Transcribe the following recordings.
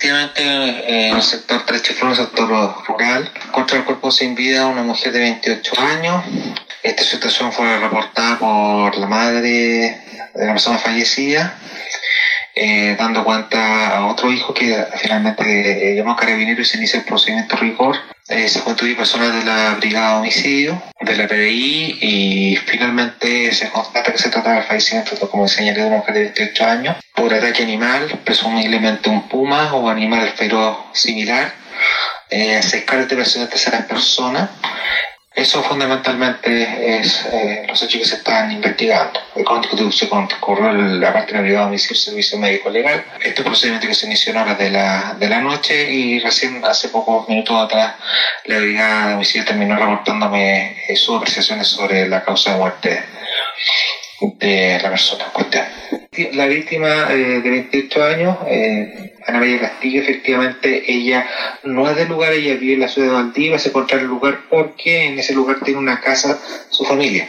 efectivamente en el sector Trechiflón, sector rural, contra el cuerpo sin vida una mujer de 28 años. Esta situación fue reportada por la madre de la persona fallecida, eh, dando cuenta a otro hijo que finalmente eh, llamó a carabinero y se inicia el procedimiento rigor. Eh, se constituye personal de la Brigada de Homicidio, de la PDI, y finalmente se constata que se trata del fallecimiento, como señalé, de una mujer de 28 años, por ataque animal, presumiblemente un puma o animal feroz similar. Eh, se de personas de terceras personas eso fundamentalmente es eh, los hechos que se están investigando. El código se concurrió la parte brigada de servicio médico legal. Este procedimiento que se inició en horas de la, de la noche y recién hace pocos minutos atrás la brigada de homicidio terminó reportándome eh, sus apreciaciones sobre la causa de muerte de la persona La víctima eh, de 28 años, eh, Ana María Castillo, efectivamente ella no es del lugar, ella vive en la ciudad de Valdivia, se encuentra en el lugar porque en ese lugar tiene una casa su familia,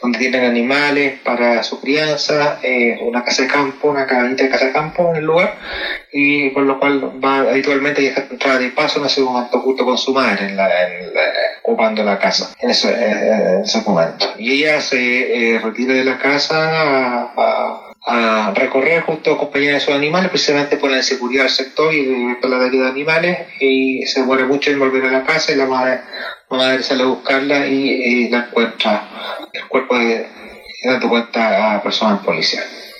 donde tienen animales para su crianza, eh, una casa de campo, una cabanita de casa de campo en el lugar, y por lo cual va habitualmente a entrar de paso en ese momento justo con su madre, en la, ocupando la casa, en ese, en ese momento. Y ella se retira de la casa a a recorrer justo compañía de sus animales, precisamente por la inseguridad del sector y por la de animales, y se muere mucho en volver a la casa y la madre, la madre sale a buscarla y, la encuentra el cuerpo de, dando cuenta a personas policiales.